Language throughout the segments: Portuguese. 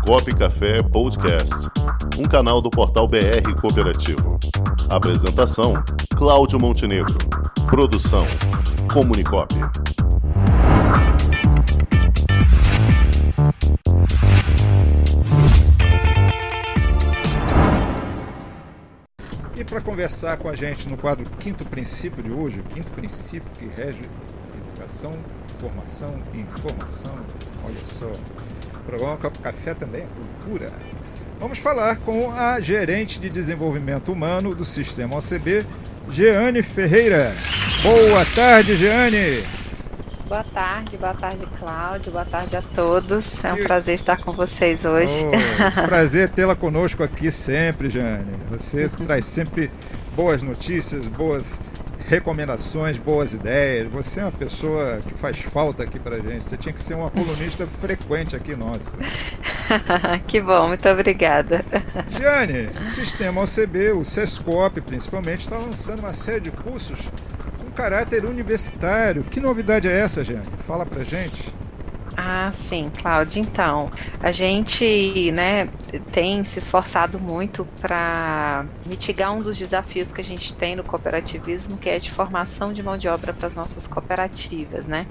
Comunicop Café Podcast, um canal do portal BR Cooperativo. Apresentação: Cláudio Montenegro. Produção: Comunicop. E para conversar com a gente no quadro Quinto Princípio de hoje, o quinto princípio que rege educação, formação e informação. Olha só, o programa Copo Café também é cultura. Vamos falar com a gerente de desenvolvimento humano do Sistema OCB, Jeane Ferreira. Boa tarde, Jeane. Boa tarde, boa tarde, Cláudio, boa tarde a todos. É um prazer estar com vocês hoje. Oh, prazer tê-la conosco aqui sempre, Jane. Você traz sempre boas notícias, boas recomendações, boas ideias. Você é uma pessoa que faz falta aqui pra gente. Você tinha que ser uma colunista frequente aqui, nossa. que bom, muito obrigada. Jane, o Sistema OCB, o SESCOP principalmente, está lançando uma série de cursos caráter universitário. Que novidade é essa, Jeane? Fala pra gente. Ah, sim, Cláudia. Então, a gente né, tem se esforçado muito para mitigar um dos desafios que a gente tem no cooperativismo, que é de formação de mão de obra para as nossas cooperativas, né?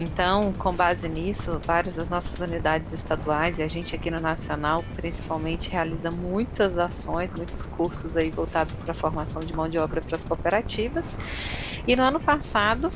Então, com base nisso, várias das nossas unidades estaduais e a gente aqui no Nacional, principalmente, realiza muitas ações, muitos cursos aí voltados para a formação de mão de obra para as cooperativas. E no ano passado,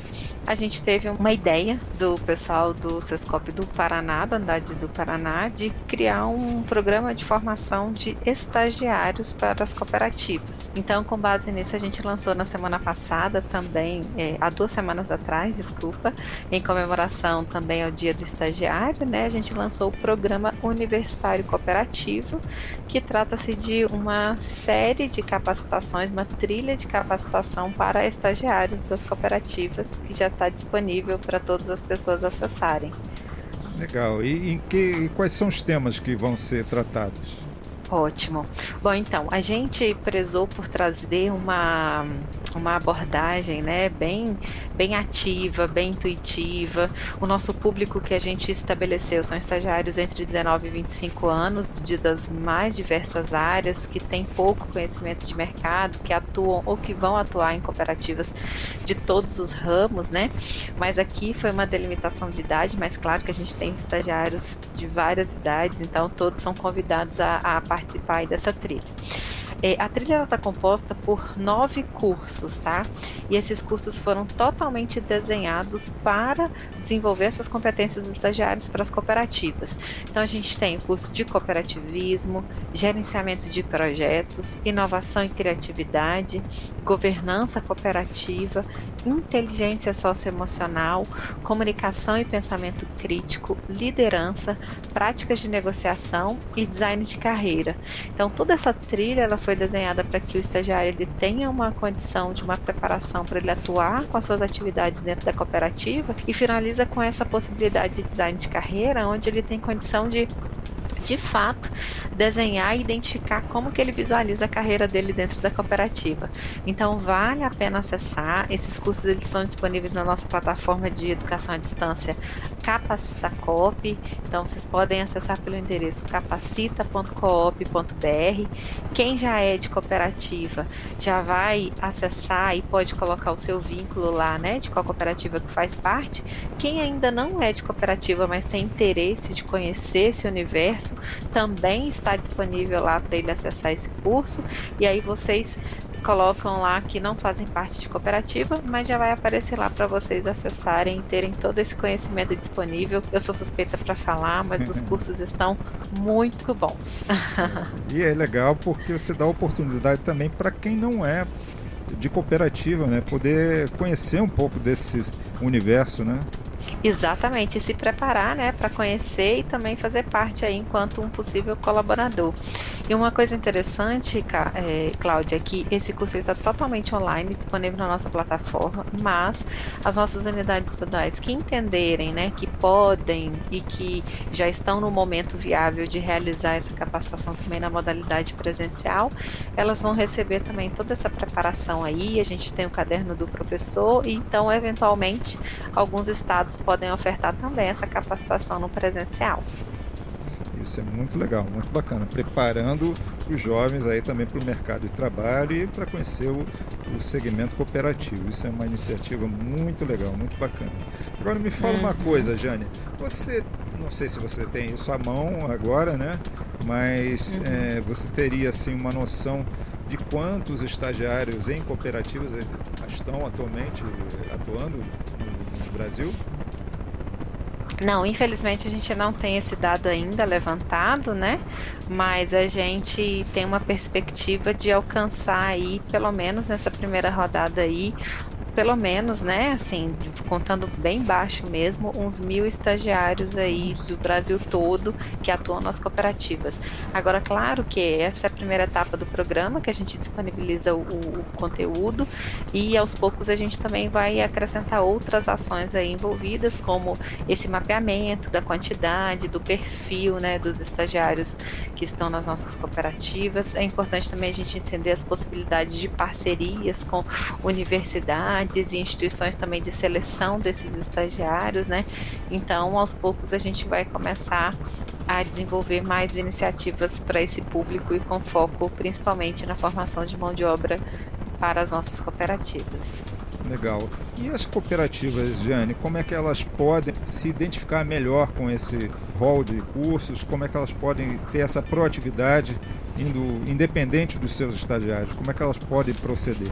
a gente teve uma ideia do pessoal do Sescop do Paraná, da unidade do Paraná, de criar um programa de formação de estagiários para as cooperativas. Então, com base nisso, a gente lançou na semana passada também, é, há duas semanas atrás, desculpa, em comemoração comemoração também ao Dia do Estagiário, né, a gente lançou o Programa Universitário Cooperativo, que trata-se de uma série de capacitações, uma trilha de capacitação para estagiários das cooperativas, que já está disponível para todas as pessoas acessarem. Legal. E, que, e quais são os temas que vão ser tratados? Ótimo. Bom, então, a gente prezou por trazer uma, uma abordagem né, bem, bem ativa, bem intuitiva. O nosso público que a gente estabeleceu são estagiários entre 19 e 25 anos, de das mais diversas áreas, que têm pouco conhecimento de mercado, que atuam ou que vão atuar em cooperativas de todos os ramos, né? Mas aqui foi uma delimitação de idade, mas claro que a gente tem estagiários de várias idades, então todos são convidados a, a participar participar dessa trilha. É, a trilha está composta por nove cursos, tá? E esses cursos foram totalmente desenhados para desenvolver essas competências dos estagiários para as cooperativas. Então a gente tem o curso de cooperativismo, gerenciamento de projetos, inovação e criatividade, governança cooperativa, inteligência socioemocional, comunicação e pensamento crítico, liderança, práticas de negociação e design de carreira. Então toda essa trilha ela foi desenhada para que o estagiário ele tenha uma condição de uma preparação para ele atuar com as suas atividades dentro da cooperativa e finaliza com essa possibilidade de design de carreira, onde ele tem condição de de fato desenhar e identificar como que ele visualiza a carreira dele dentro da cooperativa. Então vale a pena acessar. Esses cursos eles são disponíveis na nossa plataforma de educação à distância Capacitacop. Então vocês podem acessar pelo endereço capacita.coop.br. Quem já é de cooperativa já vai acessar e pode colocar o seu vínculo lá, né, de qual cooperativa que faz parte. Quem ainda não é de cooperativa, mas tem interesse de conhecer esse universo, curso também está disponível lá para ele acessar esse curso. E aí vocês colocam lá que não fazem parte de cooperativa, mas já vai aparecer lá para vocês acessarem e terem todo esse conhecimento disponível. Eu sou suspeita para falar, mas os cursos estão muito bons. e é legal porque você dá oportunidade também para quem não é de cooperativa, né, poder conhecer um pouco desse universo, né? Exatamente, e se preparar, né, para conhecer e também fazer parte aí enquanto um possível colaborador. E uma coisa interessante, é, Cláudia, é que esse curso está totalmente online, disponível na nossa plataforma, mas as nossas unidades estaduais que entenderem, né, que podem e que já estão no momento viável de realizar essa capacitação também na modalidade presencial, elas vão receber também toda essa preparação aí. A gente tem o caderno do professor e então, eventualmente, alguns estados podem ofertar também essa capacitação no presencial. Isso é muito legal, muito bacana. Preparando os jovens aí também para o mercado de trabalho e para conhecer o, o, segmento cooperativo. Isso é uma iniciativa muito legal, muito bacana. Agora me fala uma uhum. coisa, Jane. Você, não sei se você tem isso à mão agora, né? Mas uhum. é, você teria assim uma noção de quantos estagiários em cooperativas estão atualmente atuando no Brasil? Não, infelizmente a gente não tem esse dado ainda levantado, né? Mas a gente tem uma perspectiva de alcançar aí, pelo menos nessa primeira rodada aí, pelo menos, né, assim, contando bem baixo mesmo, uns mil estagiários aí do Brasil todo que atuam nas cooperativas. Agora, claro que essa é a primeira etapa do programa, que a gente disponibiliza o, o conteúdo e aos poucos a gente também vai acrescentar outras ações aí envolvidas, como esse mapeamento da quantidade, do perfil, né, dos estagiários que estão nas nossas cooperativas. É importante também a gente entender as possibilidades de parcerias com universidades, universidades e instituições também de seleção desses estagiários, né? Então, aos poucos a gente vai começar a desenvolver mais iniciativas para esse público e com foco principalmente na formação de mão de obra para as nossas cooperativas. Legal. E as cooperativas, Jane, como é que elas podem se identificar melhor com esse rol de cursos? Como é que elas podem ter essa proatividade indo independente dos seus estagiários? Como é que elas podem proceder?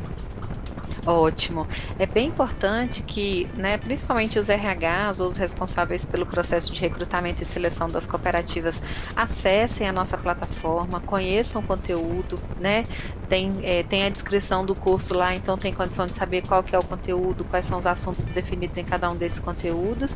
Ótimo. É bem importante que, né, principalmente os RHs ou os responsáveis pelo processo de recrutamento e seleção das cooperativas, acessem a nossa plataforma, conheçam o conteúdo, né? Tem, é, tem a descrição do curso lá, então tem condição de saber qual que é o conteúdo, quais são os assuntos definidos em cada um desses conteúdos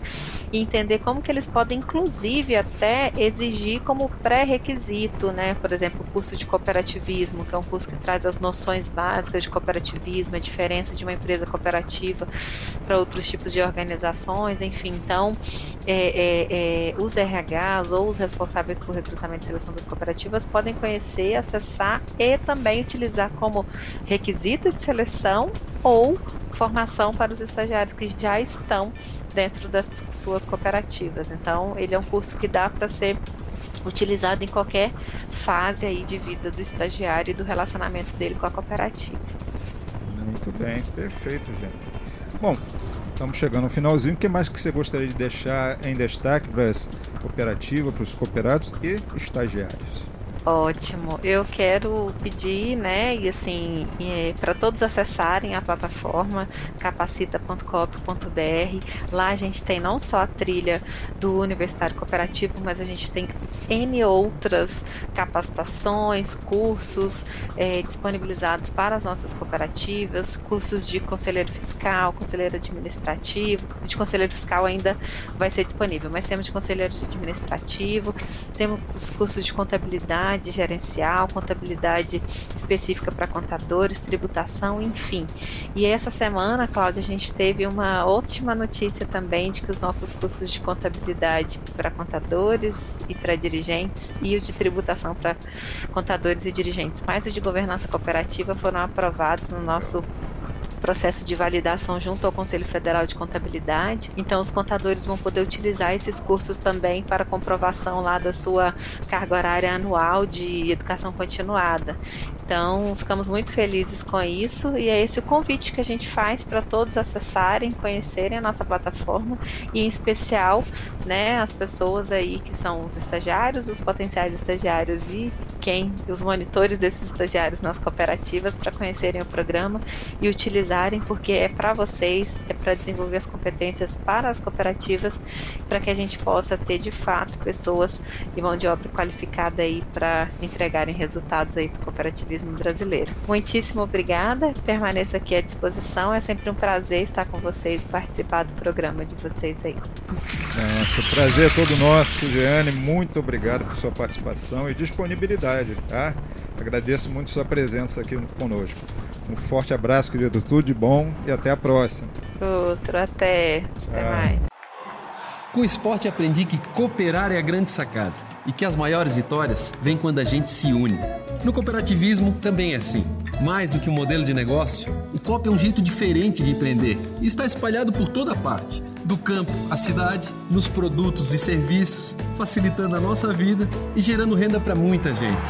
e entender como que eles podem, inclusive, até exigir como pré-requisito, né? Por exemplo, o curso de cooperativismo, que é um curso que traz as noções básicas de cooperativismo, a diferença diferença de uma empresa cooperativa para outros tipos de organizações, enfim. Então, é, é, é, os RHs ou os responsáveis por recrutamento e seleção das cooperativas podem conhecer, acessar e também utilizar como requisito de seleção ou formação para os estagiários que já estão dentro das suas cooperativas. Então, ele é um curso que dá para ser utilizado em qualquer fase aí de vida do estagiário e do relacionamento dele com a cooperativa. Muito bem, perfeito, gente. Bom, estamos chegando ao finalzinho. O que mais que você gostaria de deixar em destaque para as cooperativas, para os cooperados e estagiários? Ótimo. Eu quero pedir, né, e assim, é, para todos acessarem a plataforma capacita.coop.br. Lá a gente tem não só a trilha do Universitário Cooperativo, mas a gente tem N outras capacitações, cursos é, disponibilizados para as nossas cooperativas, cursos de conselheiro fiscal, conselheiro administrativo. De conselheiro fiscal ainda vai ser disponível, mas temos de conselheiro administrativo, temos os cursos de contabilidade contabilidade gerencial, contabilidade específica para contadores, tributação, enfim. E essa semana, Cláudia, a gente teve uma ótima notícia também de que os nossos cursos de contabilidade para contadores e para dirigentes e o de tributação para contadores e dirigentes, mais o de governança cooperativa foram aprovados no nosso processo de validação junto ao Conselho Federal de Contabilidade. Então, os contadores vão poder utilizar esses cursos também para comprovação lá da sua carga horária anual de educação continuada. Então, ficamos muito felizes com isso e é esse o convite que a gente faz para todos acessarem, conhecerem a nossa plataforma e, em especial, né, as pessoas aí que são os estagiários, os potenciais estagiários e quem, os monitores desses estagiários nas cooperativas para conhecerem o programa e porque é para vocês, é para desenvolver as competências para as cooperativas, para que a gente possa ter de fato pessoas e mão de obra qualificada aí para entregarem resultados aí para o cooperativismo brasileiro. Muitíssimo obrigada, permaneço aqui à disposição, é sempre um prazer estar com vocês e participar do programa de vocês aí. Nossa, o prazer é todo nosso, Jeane, muito obrigado por sua participação e disponibilidade, tá? Agradeço muito sua presença aqui conosco. Um forte abraço, querido, tudo de bom e até a próxima. Outro, até. Tchau. Até mais. Com o esporte aprendi que cooperar é a grande sacada e que as maiores vitórias vêm quando a gente se une. No cooperativismo também é assim. Mais do que um modelo de negócio, o COP é um jeito diferente de empreender e está espalhado por toda parte do campo à cidade, nos produtos e serviços, facilitando a nossa vida e gerando renda para muita gente.